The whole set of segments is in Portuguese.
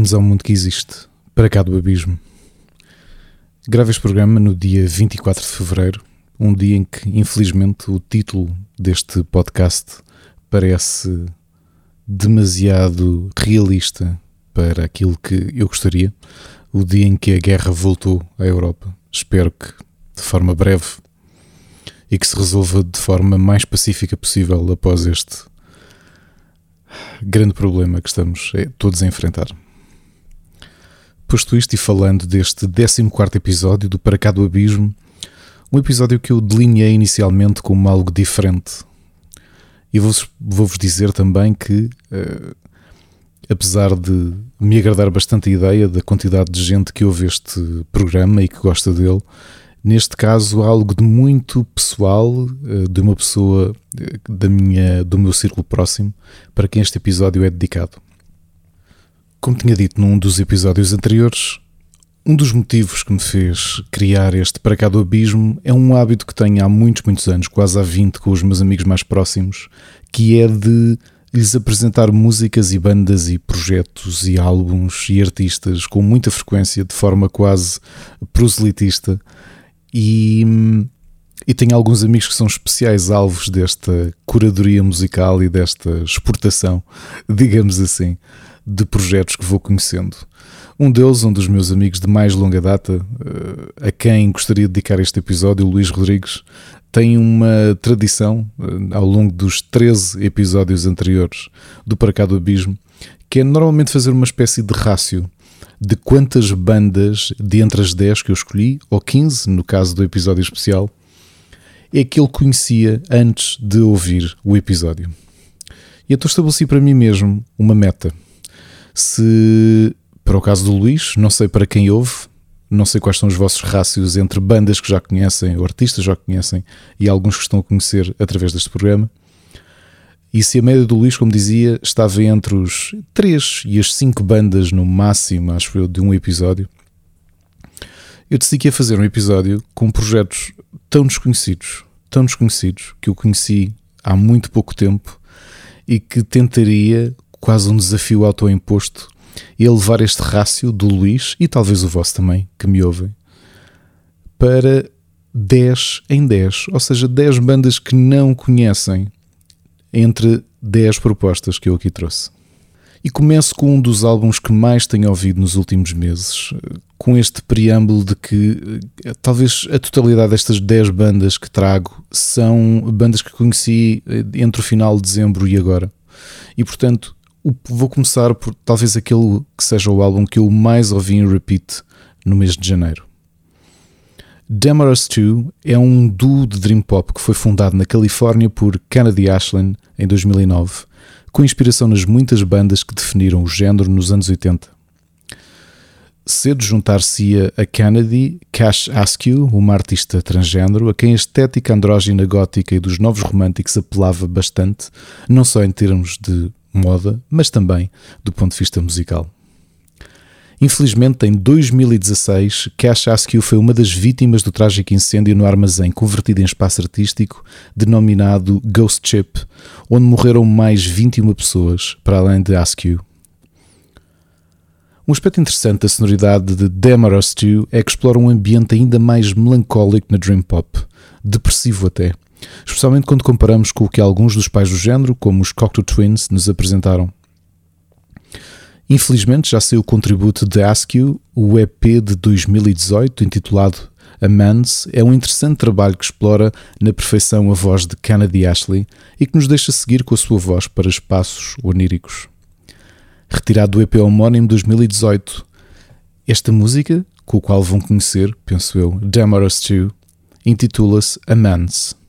Bem-vindos ao mundo que existe, para cá do abismo. Gravo este programa no dia 24 de fevereiro, um dia em que, infelizmente, o título deste podcast parece demasiado realista para aquilo que eu gostaria. O dia em que a guerra voltou à Europa. Espero que de forma breve e que se resolva de forma mais pacífica possível após este grande problema que estamos eh, todos a enfrentar. Posto isto e falando deste 14 episódio do Para Cá do Abismo, um episódio que eu delineei inicialmente como algo diferente. E vou-vos vou dizer também que, uh, apesar de me agradar bastante a ideia da quantidade de gente que ouve este programa e que gosta dele, neste caso algo de muito pessoal, eh, de uma pessoa eh, da minha, do meu círculo próximo, para quem este episódio é dedicado. Como tinha dito num dos episódios anteriores, um dos motivos que me fez criar este Para Cá do Abismo é um hábito que tenho há muitos, muitos anos, quase há 20, com os meus amigos mais próximos, que é de lhes apresentar músicas e bandas e projetos e álbuns e artistas com muita frequência, de forma quase proselitista, e, e tenho alguns amigos que são especiais alvos desta curadoria musical e desta exportação, digamos assim, de projetos que vou conhecendo. Um deles, um dos meus amigos de mais longa data, eh, a quem gostaria de dedicar este episódio, o Luís Rodrigues, tem uma tradição eh, ao longo dos 13 episódios anteriores do Para Cá do Abismo, que é normalmente fazer uma espécie de rácio de quantas bandas de entre as 10 que eu escolhi, ou 15 no caso do episódio especial, é que ele conhecia antes de ouvir o episódio. E então estabeleci para mim mesmo uma meta. Se, para o caso do Luís, não sei para quem ouve, não sei quais são os vossos rácios entre bandas que já conhecem, ou artistas já conhecem, e alguns que estão a conhecer através deste programa. E se a média do Luís, como dizia, estava entre os 3 e as 5 bandas no máximo, acho eu, de um episódio, eu decidi que ia fazer um episódio com projetos tão desconhecidos, tão desconhecidos, que eu conheci há muito pouco tempo e que tentaria, quase um desafio autoimposto, elevar este rácio do Luís e talvez o vosso também, que me ouvem, para 10 em 10, ou seja, 10 bandas que não conhecem entre 10 propostas que eu aqui trouxe. E começo com um dos álbuns que mais tenho ouvido nos últimos meses, com este preâmbulo de que eh, talvez a totalidade destas 10 bandas que trago são bandas que conheci eh, entre o final de dezembro e agora. E portanto, vou começar por talvez aquele que seja o álbum que eu mais ouvi em repeat no mês de janeiro. Demarest 2 é um duo de dream pop que foi fundado na Califórnia por Kennedy Ashland em 2009, com inspiração nas muitas bandas que definiram o género nos anos 80. Cedo juntar-se-ia a Kennedy Cash Askew, uma artista transgênero, a quem a estética andrógina gótica e dos novos românticos apelava bastante, não só em termos de moda, mas também do ponto de vista musical. Infelizmente, em 2016, Cash Askew foi uma das vítimas do trágico incêndio no armazém convertido em espaço artístico denominado Ghost Chip, onde morreram mais 21 pessoas, para além de Askew. Um aspecto interessante da sonoridade de Demarest 2 é que explora um ambiente ainda mais melancólico na Dream Pop, depressivo até, especialmente quando comparamos com o que alguns dos pais do género, como os Cocteau Twins, nos apresentaram. Infelizmente já saiu o contributo de Askew, o EP de 2018, intitulado A Man's, é um interessante trabalho que explora na perfeição a voz de Kennedy Ashley e que nos deixa seguir com a sua voz para espaços oníricos. Retirado do EP homónimo 2018, esta música, com a qual vão conhecer, penso eu, Demarest 2, intitula-se A Man's.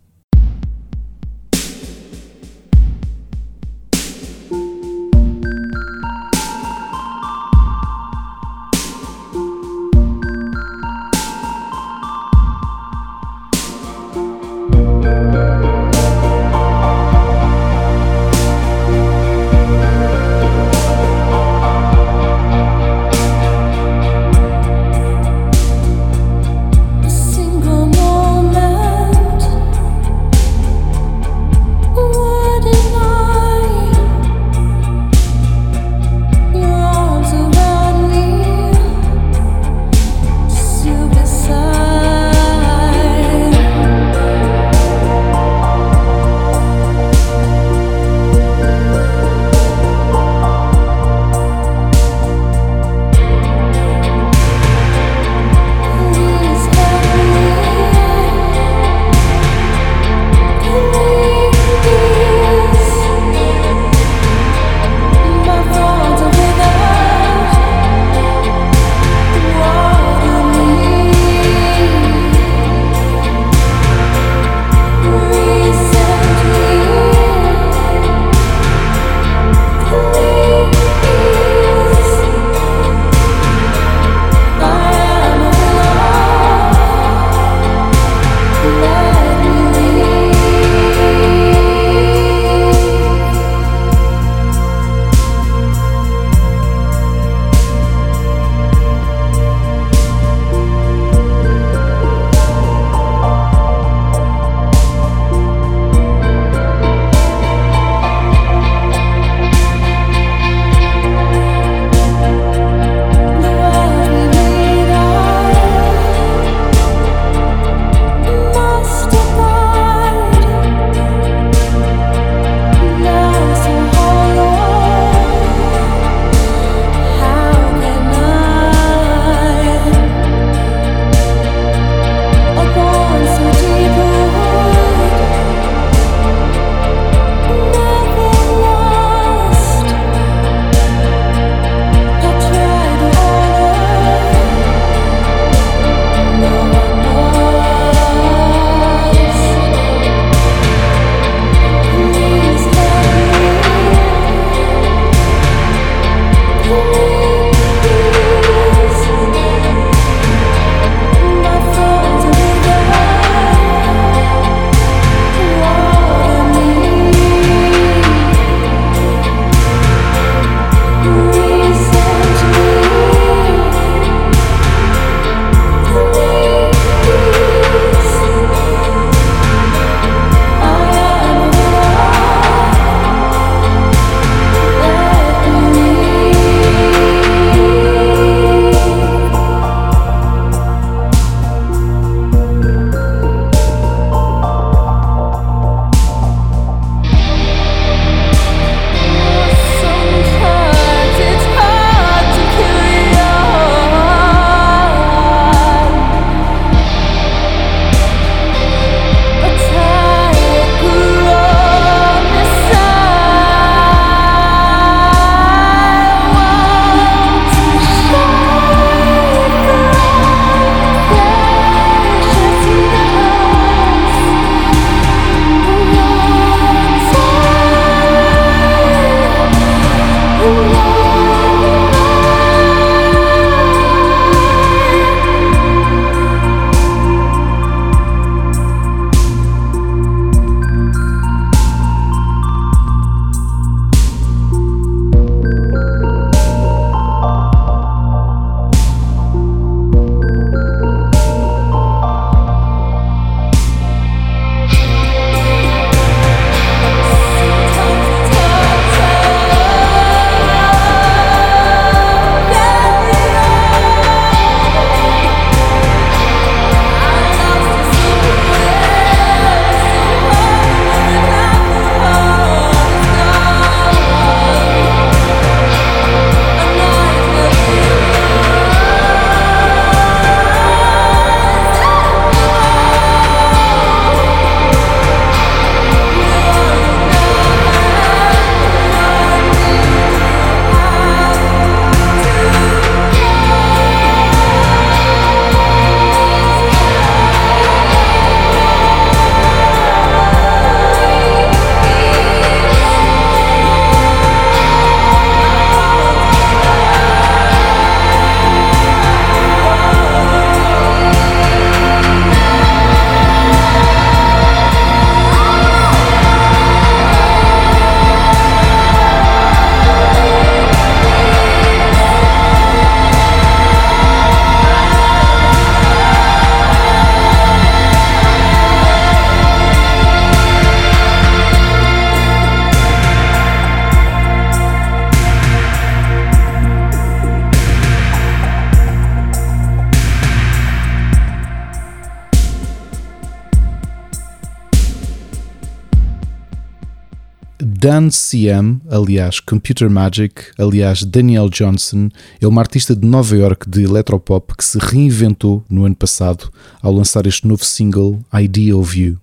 Dan CM, aliás Computer Magic, aliás Daniel Johnson, é uma artista de Nova York de electropop que se reinventou no ano passado ao lançar este novo single Idea of You.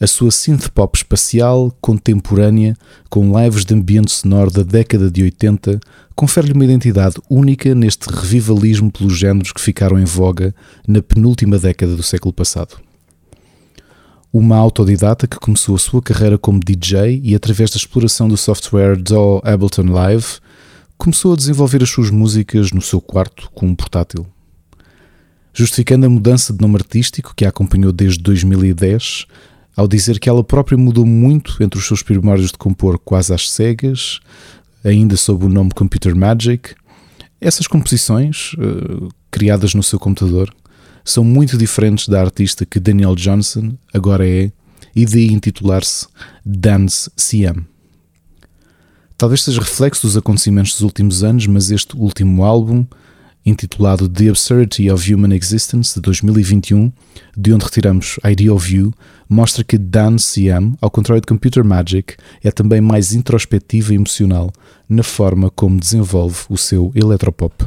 A sua synth pop espacial, contemporânea, com lives de ambiente sonoro da década de 80, confere-lhe uma identidade única neste revivalismo pelos géneros que ficaram em voga na penúltima década do século passado uma autodidata que começou a sua carreira como DJ e, através da exploração do software DAW Ableton Live, começou a desenvolver as suas músicas no seu quarto com um portátil. Justificando a mudança de nome artístico que a acompanhou desde 2010, ao dizer que ela própria mudou muito entre os seus primórdios de compor quase às cegas, ainda sob o nome Computer Magic, essas composições, uh, criadas no seu computador, são muito diferentes da artista que Daniel Johnson agora é e de intitular-se Dance CM. Talvez seja reflexo dos acontecimentos dos últimos anos, mas este último álbum, intitulado The Absurdity of Human Existence de 2021, de onde retiramos Idea of You, mostra que Dance CM, ao contrário de Computer Magic, é também mais introspectiva e emocional na forma como desenvolve o seu eletropop.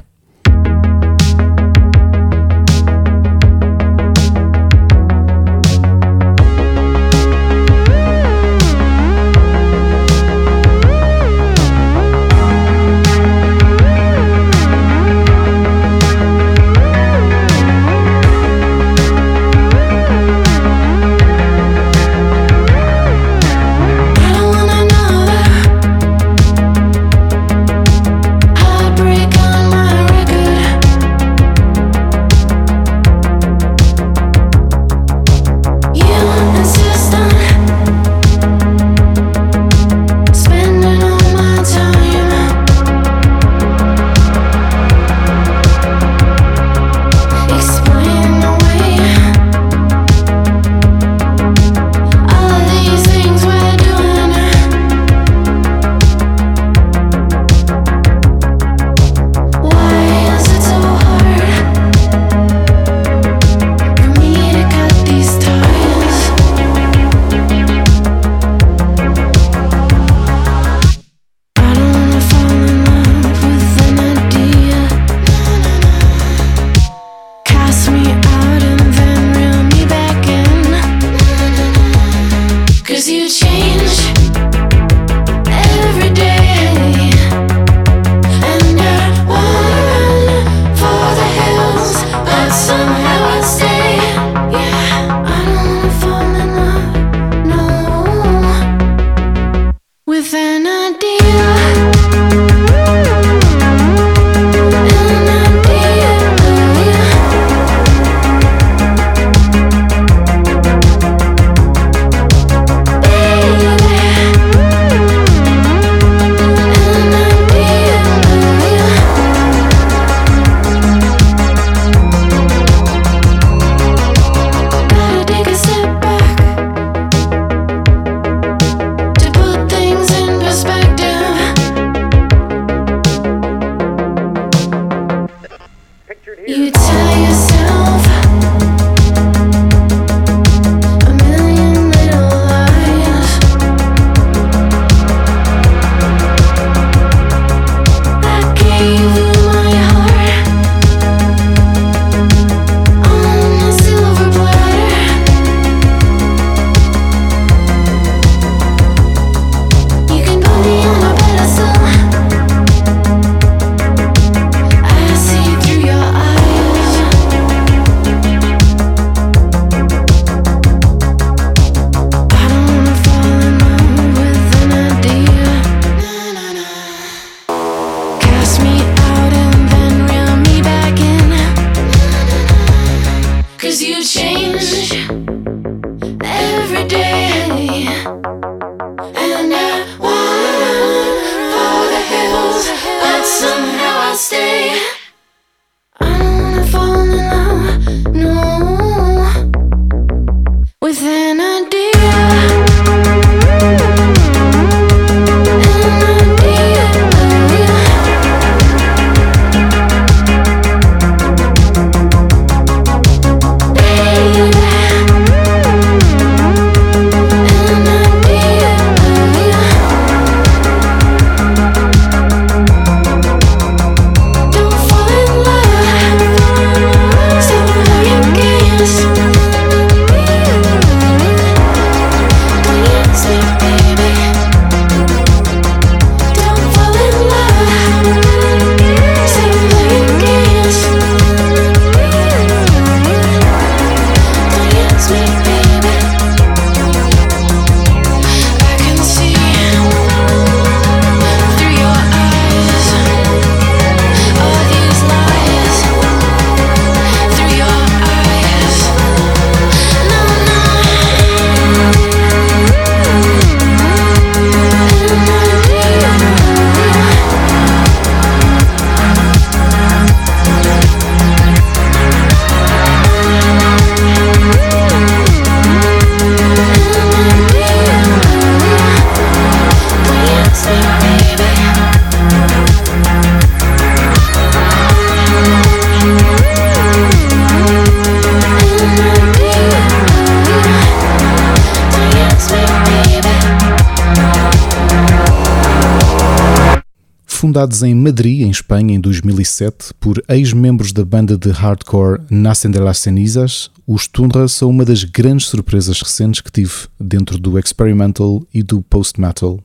Fundados em Madrid, em Espanha, em 2007, por ex-membros da banda de hardcore Nacen de las Cenizas, os Tundra são uma das grandes surpresas recentes que tive dentro do experimental e do post-metal.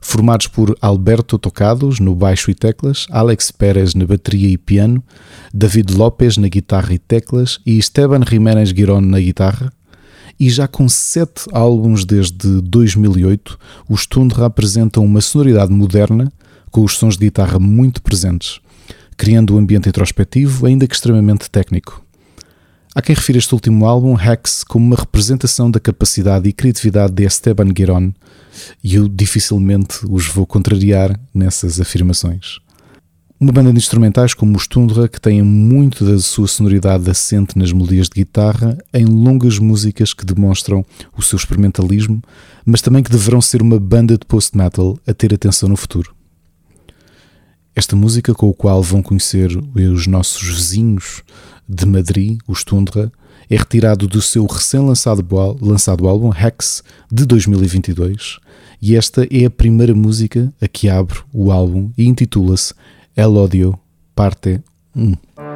Formados por Alberto Tocados no baixo e teclas, Alex Pérez na bateria e piano, David Lopes na guitarra e teclas e Esteban Jiménez Giron na guitarra, e já com sete álbuns desde 2008, os Tundra apresentam uma sonoridade moderna com os sons de guitarra muito presentes, criando um ambiente introspectivo, ainda que extremamente técnico. Há quem refira este último álbum, Hex, como uma representação da capacidade e criatividade de Esteban Giron, e eu dificilmente os vou contrariar nessas afirmações. Uma banda de instrumentais como os Tundra, que têm muito da sua sonoridade assente nas melodias de guitarra, em longas músicas que demonstram o seu experimentalismo, mas também que deverão ser uma banda de post-metal a ter atenção no futuro. Esta música com a qual vão conhecer os nossos vizinhos de Madrid, os Tundra, é retirado do seu recém-lançado lançado álbum Hex de 2022 e esta é a primeira música a que abre o álbum e intitula-se El Odio, parte 1.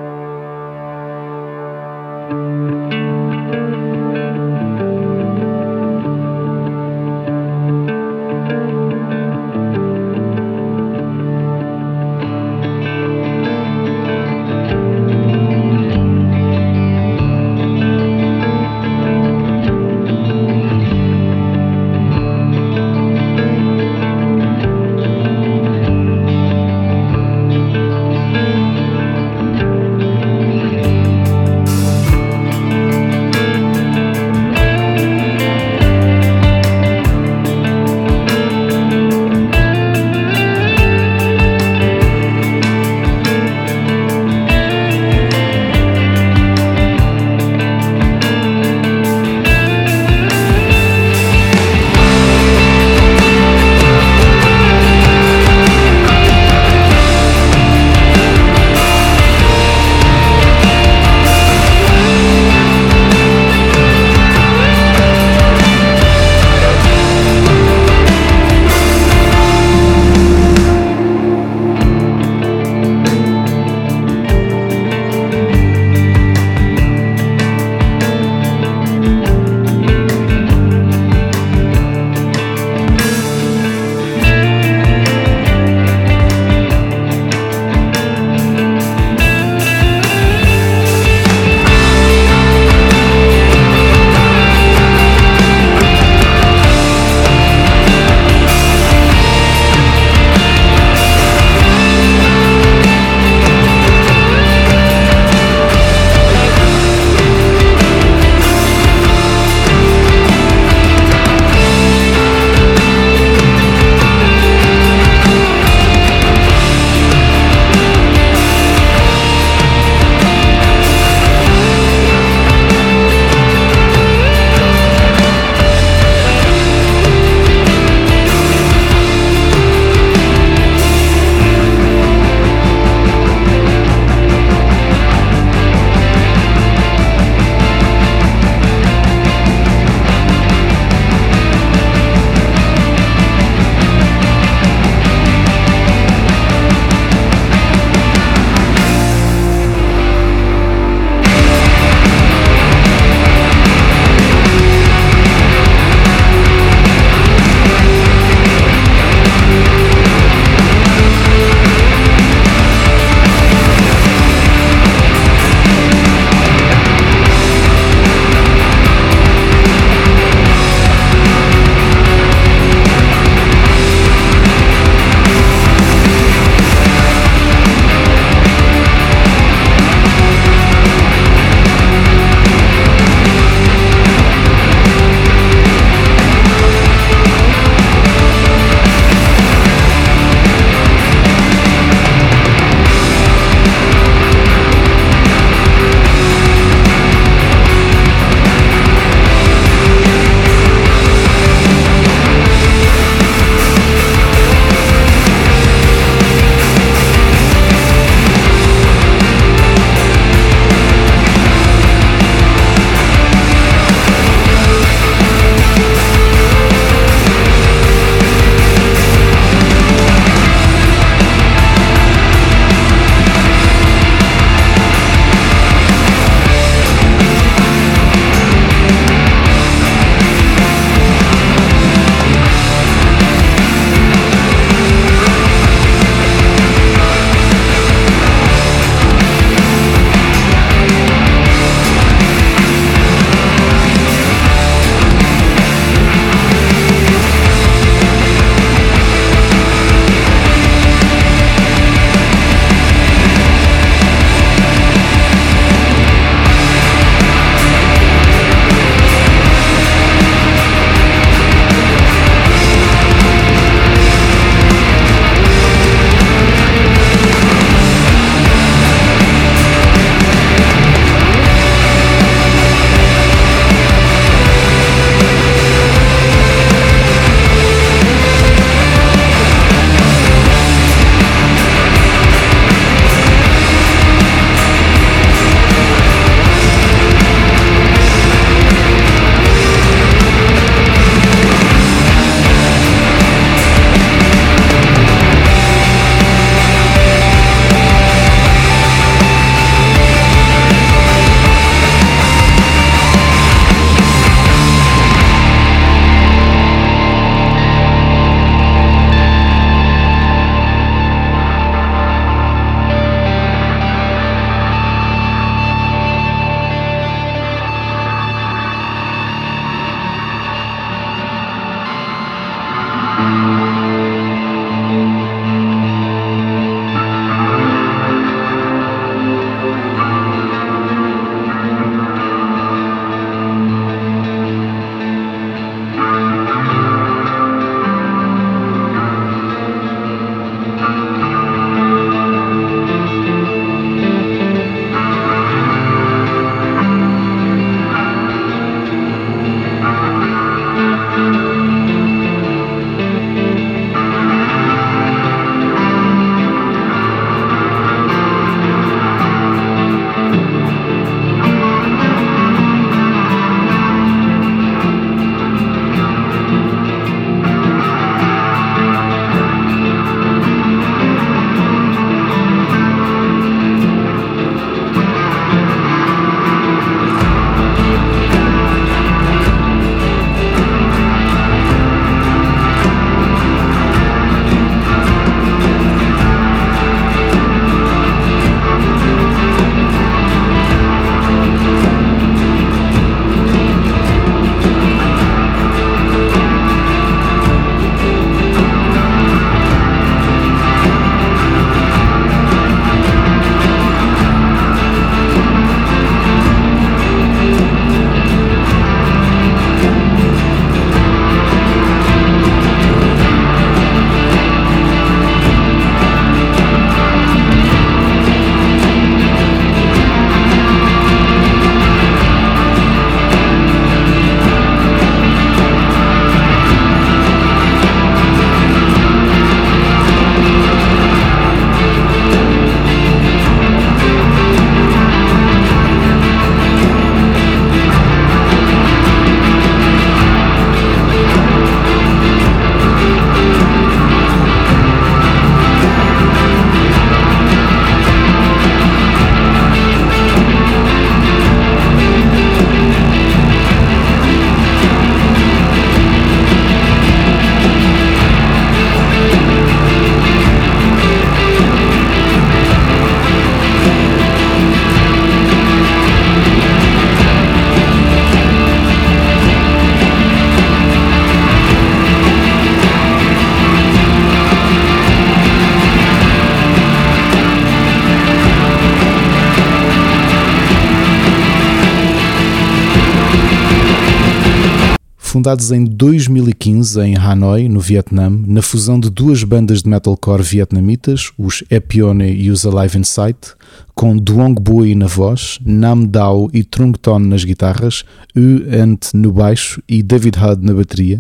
Fundados em 2015 em Hanoi, no Vietnã, na fusão de duas bandas de metalcore vietnamitas, os Epione e os Alive Insight, com Duong Bui na voz, Nam Dao e Trung Ton nas guitarras, U Ant no baixo e David Hud na bateria.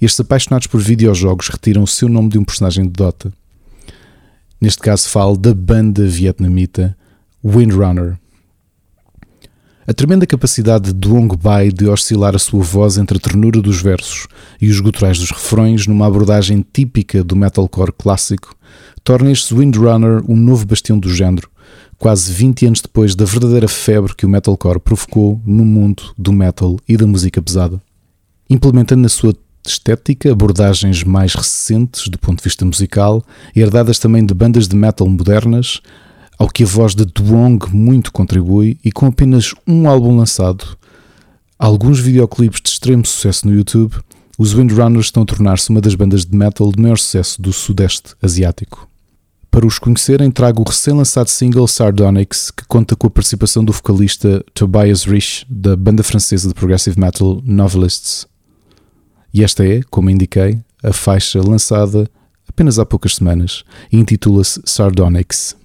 Estes apaixonados por videojogos retiram o seu nome de um personagem de Dota. Neste caso falo da banda vietnamita Windrunner. A tremenda capacidade de Duong Bai de oscilar a sua voz entre a ternura dos versos e os guturais dos refrões numa abordagem típica do metalcore clássico torna este Windrunner um novo bastião do género, quase 20 anos depois da verdadeira febre que o metalcore provocou no mundo do metal e da música pesada. Implementando na sua estética abordagens mais recentes do ponto de vista musical, herdadas também de bandas de metal modernas, ao que a voz de Duong muito contribui e com apenas um álbum lançado, alguns videoclipes de extremo sucesso no YouTube, os Windrunners estão a tornar-se uma das bandas de metal de maior sucesso do Sudeste Asiático. Para os conhecerem, trago o recém-lançado single Sardonyx, que conta com a participação do vocalista Tobias Rich, da banda francesa de progressive metal Novelists. E esta é, como indiquei, a faixa lançada apenas há poucas semanas e intitula-se Sardonyx.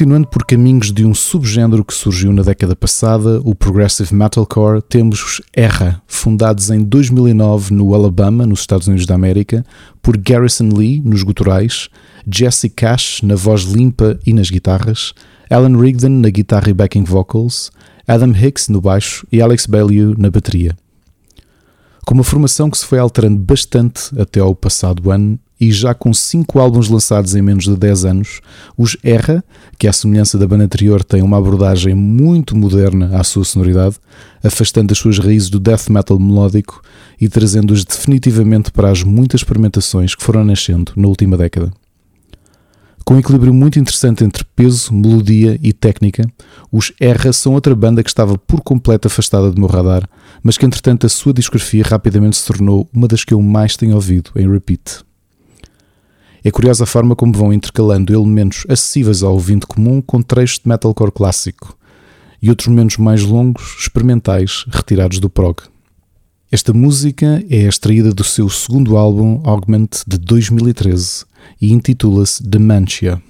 Continuando por caminhos de um subgénero que surgiu na década passada, o Progressive Metalcore, temos os Erra, fundados em 2009 no Alabama, nos Estados Unidos da América, por Garrison Lee nos guturais, Jesse Cash na voz limpa e nas guitarras, Alan Rigdon na guitarra e backing vocals, Adam Hicks no baixo e Alex Bellew na bateria. Com uma formação que se foi alterando bastante até ao passado ano e já com 5 álbuns lançados em menos de 10 anos, os Erra, que à semelhança da banda anterior tem uma abordagem muito moderna à sua sonoridade, afastando as suas raízes do death metal melódico e trazendo-os definitivamente para as muitas experimentações que foram nascendo na última década. Com um equilíbrio muito interessante entre peso, melodia e técnica, os Erra são outra banda que estava por completo afastada do meu radar, mas que entretanto a sua discografia rapidamente se tornou uma das que eu mais tenho ouvido em repeat. É curiosa a forma como vão intercalando elementos acessíveis ao ouvinte comum com trechos de metalcore clássico e outros momentos mais longos, experimentais, retirados do prog. Esta música é extraída do seu segundo álbum Augment de 2013 e intitula-se Dementia.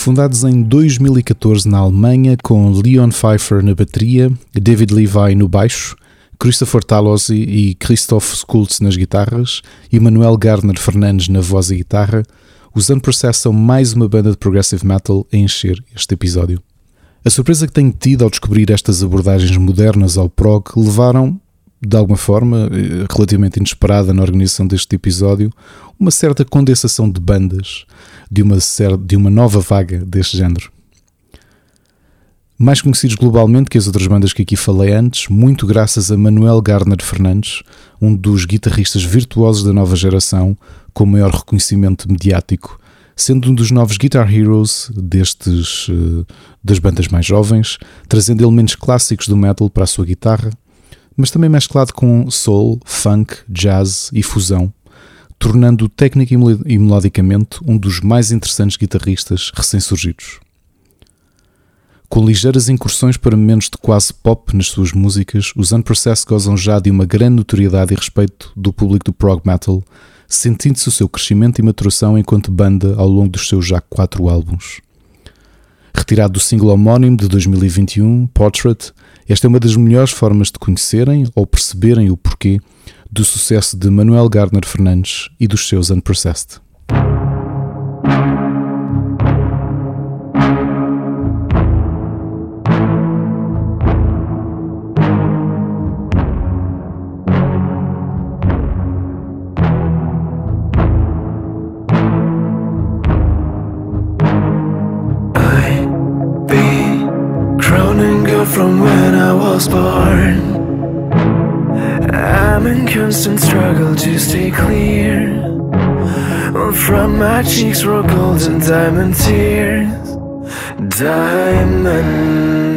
Fundados em 2014 na Alemanha, com Leon Pfeiffer na bateria, David Levi no baixo, Christopher Talozzi e Christoph Skultz nas guitarras e Manuel Garner Fernandes na voz e guitarra, os Unprocessed são mais uma banda de progressive metal a encher este episódio. A surpresa que tenho tido ao descobrir estas abordagens modernas ao prog levaram, de alguma forma, eh, relativamente inesperada na organização deste episódio, uma certa condensação de bandas de uma, de uma nova vaga deste género. Mais conhecidos globalmente que as outras bandas que aqui falei antes, muito graças a Manuel Garner Fernandes, um dos guitarristas virtuosos da nova geração, com maior reconhecimento mediático, sendo um dos novos Guitar Heroes destes, eh, das bandas mais jovens, trazendo elementos clássicos do metal para a sua guitarra, mas também mesclado com soul, funk, jazz e fusão, tornando-o técnico e melodicamente um dos mais interessantes guitarristas recém-surgidos. Com ligeiras incursões para momentos de quase pop nas suas músicas, os Unprocessed gozam já de uma grande notoriedade e respeito do público do prog metal, sentindo-se o seu crescimento e maturação enquanto banda ao longo dos seus já quatro álbuns. Retirado do single homónimo de 2021, Portrait, esta é uma das melhores formas de conhecerem ou perceberem o porquê do sucesso de Manuel Garner Fernandes e dos seus Unprocessed. were gold and diamond tears Diamond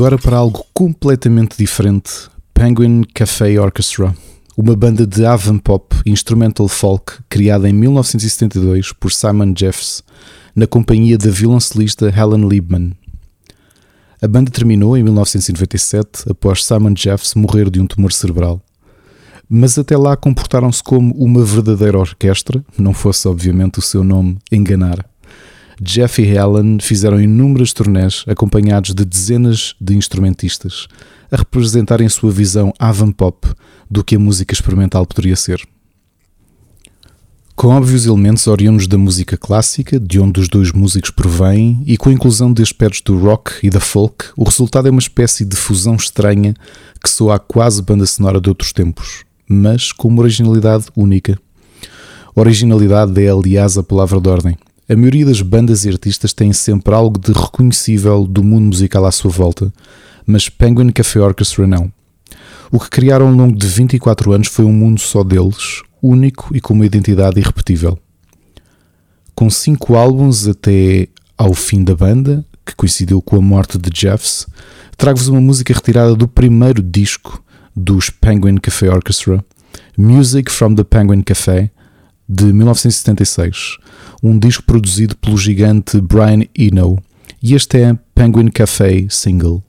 agora para algo completamente diferente: Penguin Cafe Orchestra, uma banda de avant pop instrumental folk criada em 1972 por Simon Jeffs na companhia da violoncelista Helen Liebman. A banda terminou em 1997 após Simon Jeffs morrer de um tumor cerebral. Mas até lá comportaram-se como uma verdadeira orquestra, não fosse obviamente o seu nome enganar. Jeff e Helen fizeram inúmeras turnés acompanhados de dezenas de instrumentistas a representarem sua visão avant-pop do que a música experimental poderia ser. Com óbvios elementos oriundos da música clássica, de onde os dois músicos provêm, e com a inclusão de aspectos do rock e da folk, o resultado é uma espécie de fusão estranha que soa quase banda sonora de outros tempos, mas com uma originalidade única. Originalidade é, aliás, a palavra de ordem. A maioria das bandas e artistas têm sempre algo de reconhecível do mundo musical à sua volta, mas Penguin Café Orchestra não. O que criaram ao longo de 24 anos foi um mundo só deles, único e com uma identidade irrepetível. Com cinco álbuns até ao fim da banda, que coincidiu com a morte de Jeffs, trago-vos uma música retirada do primeiro disco dos Penguin Café Orchestra, Music from the Penguin Café, de 1976, um disco produzido pelo gigante Brian Eno, e este é Penguin Café Single.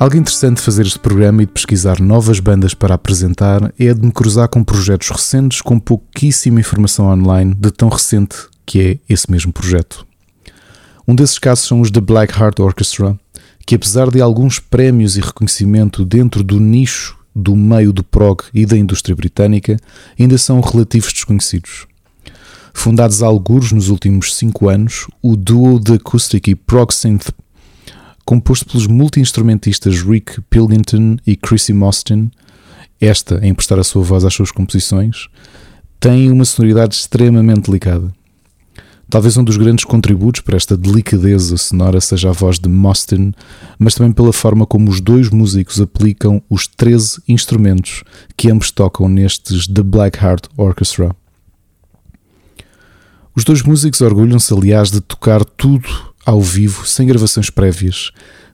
Algo interessante de fazer este programa e de pesquisar novas bandas para apresentar é de me cruzar com projetos recentes com pouquíssima informação online de tão recente que é esse mesmo projeto. Um desses casos são os The Black Heart Orchestra, que apesar de alguns prémios e reconhecimento dentro do nicho do meio do prog e da indústria britânica, ainda são relativos desconhecidos. Fundados há alguns nos últimos cinco anos, o duo de acústica e prog synth, composto pelos multi-instrumentistas Rick Pilkington e Chrissy Mostyn, esta a emprestar a sua voz às suas composições, tem uma sonoridade extremamente delicada. Talvez um dos grandes contributos para esta delicadeza sonora seja a voz de Mostyn, mas também pela forma como os dois músicos aplicam os 13 instrumentos que ambos tocam nestes The Black Heart Orchestra. Os dois músicos orgulham-se, aliás, de tocar tudo ao vivo, sem gravações prévias,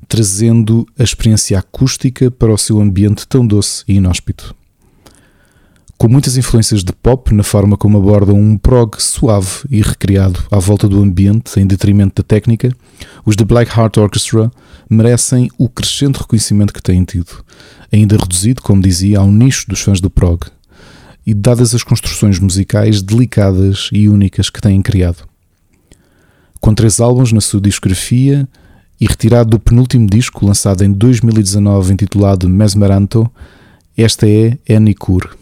trazendo a experiência acústica para o seu ambiente tão doce e inóspito com muitas influências de pop na forma como abordam um prog suave e recriado à volta do ambiente em detrimento da técnica, os The Black Heart Orchestra merecem o crescente reconhecimento que têm tido, ainda reduzido, como dizia, ao nicho dos fãs do prog, e dadas as construções musicais delicadas e únicas que têm criado. Com três álbuns na sua discografia e retirado do penúltimo disco lançado em 2019 intitulado Mesmeranto, esta é Annie Kur.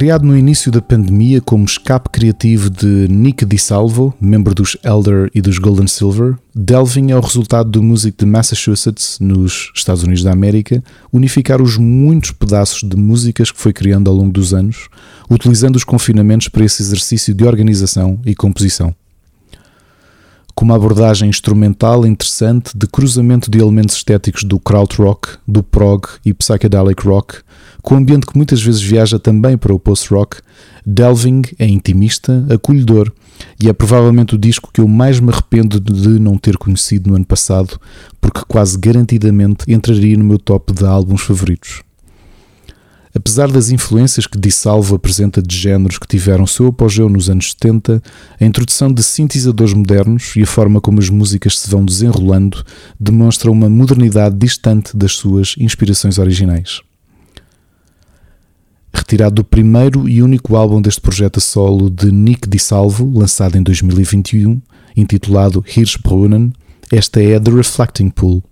Criado no início da pandemia como escape criativo de Nick DiSalvo, membro dos Elder e dos Golden Silver, Delving é o resultado do músico de Massachusetts, nos Estados Unidos da América, unificar os muitos pedaços de músicas que foi criando ao longo dos anos, utilizando os confinamentos para esse exercício de organização e composição. Com uma abordagem instrumental interessante de cruzamento de elementos estéticos do krautrock, do prog e psychedelic rock, com um ambiente que muitas vezes viaja também para o post-rock, Delving é intimista, acolhedor e é provavelmente o disco que eu mais me arrependo de não ter conhecido no ano passado, porque quase garantidamente entraria no meu top de álbuns favoritos. Apesar das influências que Dissalvo apresenta de géneros que tiveram seu apogeu nos anos 70, a introdução de sintetizadores modernos e a forma como as músicas se vão desenrolando demonstram uma modernidade distante das suas inspirações originais. Retirado do primeiro e único álbum deste projeto a solo de Nick Dissalvo, lançado em 2021, intitulado Hirschbrunnen, esta é The Reflecting Pool.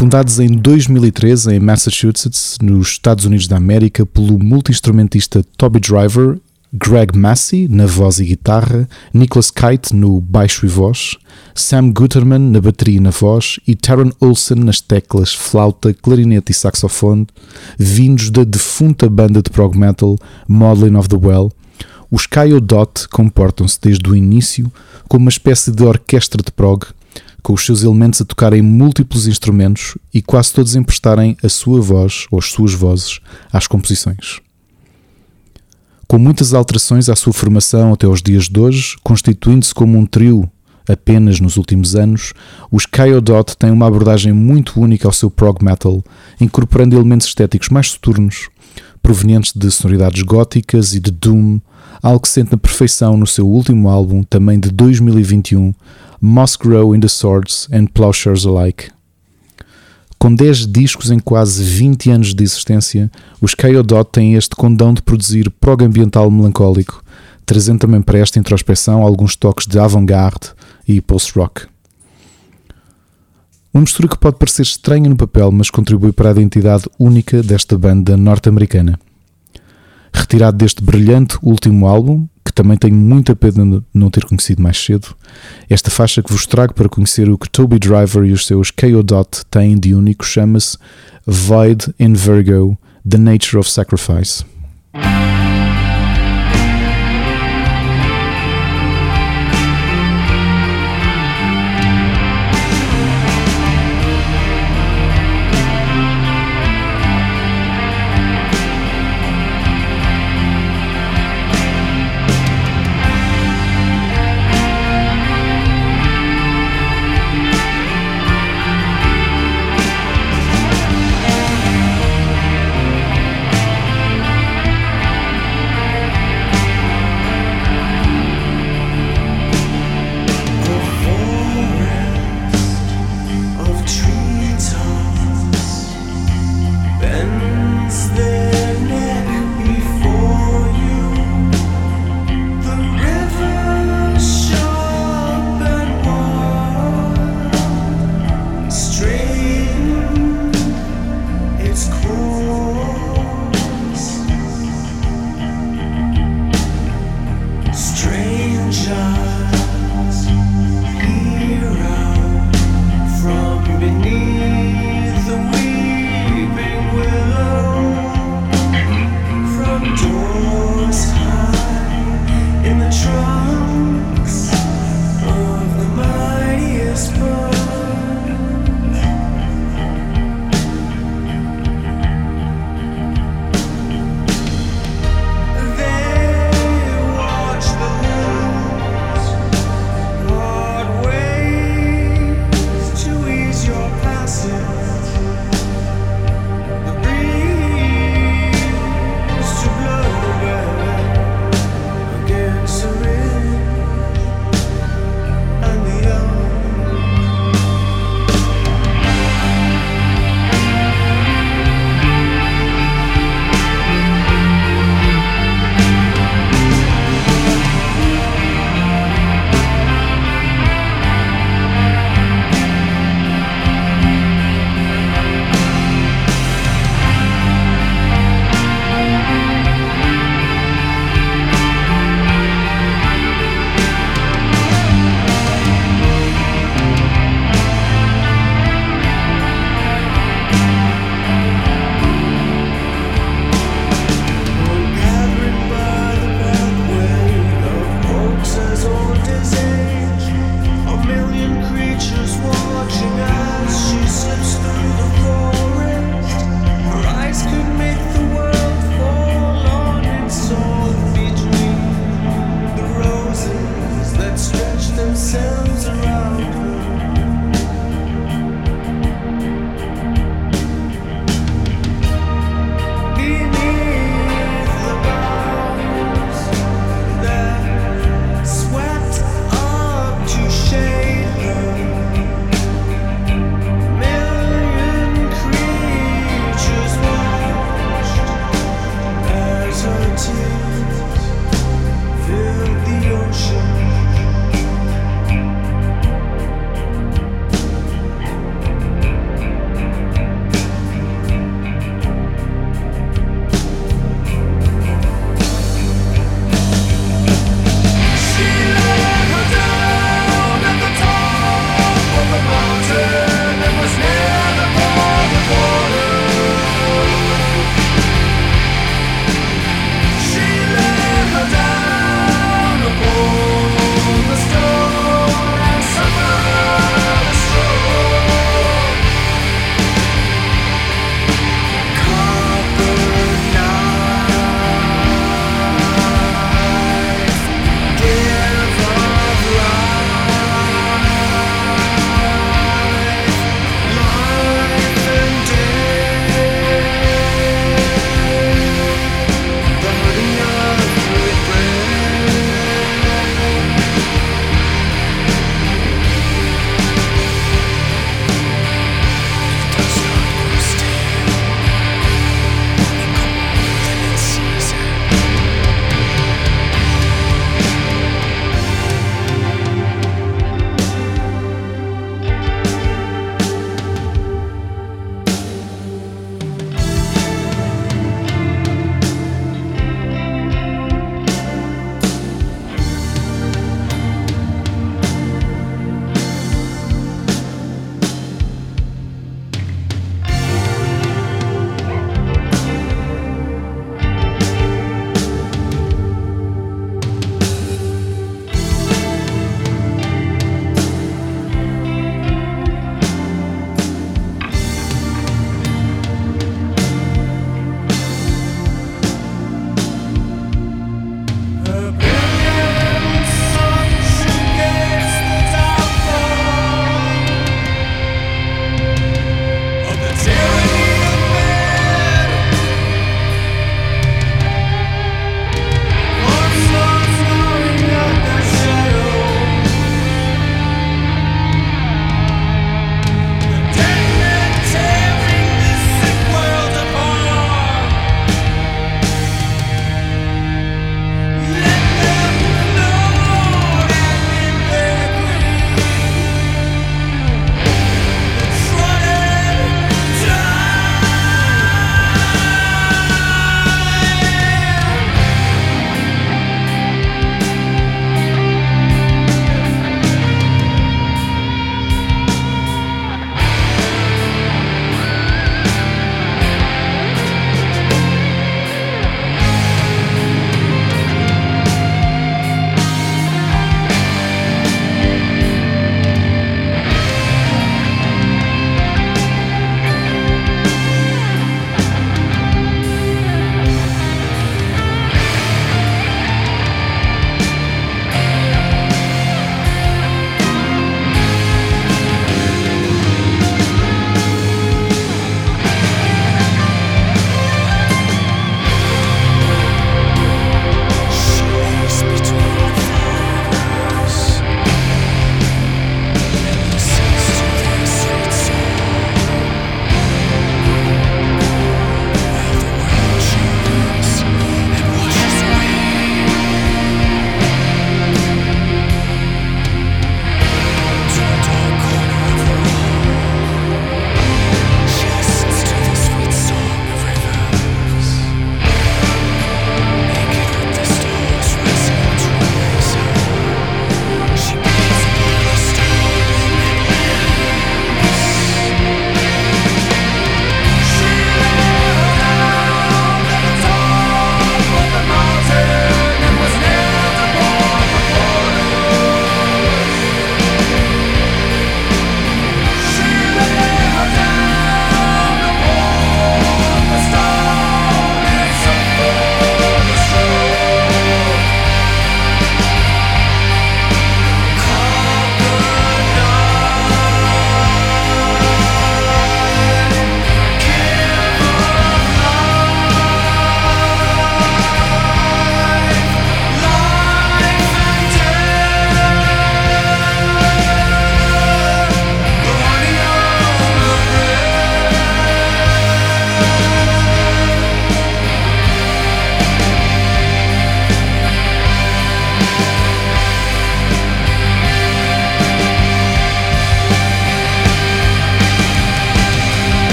Fundados em 2013 em Massachusetts, nos Estados Unidos da América, pelo multi-instrumentista Toby Driver, Greg Massey na voz e guitarra, Nicholas Kite no baixo e voz, Sam Guterman na bateria e na voz e Taron Olsen nas teclas, flauta, clarinete e saxofone, vindos da defunta banda de prog metal Modeling of the Well. Os Dot comportam-se desde o início como uma espécie de orquestra de prog com os seus elementos a tocarem múltiplos instrumentos e quase todos emprestarem a sua voz ou as suas vozes às composições. Com muitas alterações à sua formação até aos dias de hoje, constituindo-se como um trio apenas nos últimos anos, os Kyodot têm uma abordagem muito única ao seu prog metal, incorporando elementos estéticos mais soturnos, provenientes de sonoridades góticas e de doom, algo que sente na perfeição no seu último álbum, também de 2021, Moss Grow in the Swords and Plowshares Alike. Com 10 discos em quase 20 anos de existência, os Kyodot têm este condão de produzir prog ambiental melancólico, trazendo também para esta introspeção alguns toques de avant-garde e post-rock. Uma mistura que pode parecer estranha no papel, mas contribui para a identidade única desta banda norte-americana. Retirado deste brilhante último álbum, também tenho muita pena de não ter conhecido mais cedo, esta faixa que vos trago para conhecer o que Toby Driver e os seus KO Dot têm de único chama-se Void in Virgo The Nature of Sacrifice.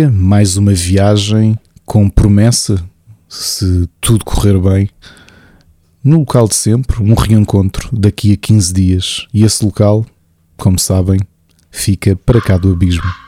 Mais uma viagem com promessa, se tudo correr bem, no local de sempre, um reencontro daqui a 15 dias. E esse local, como sabem, fica para cá do abismo.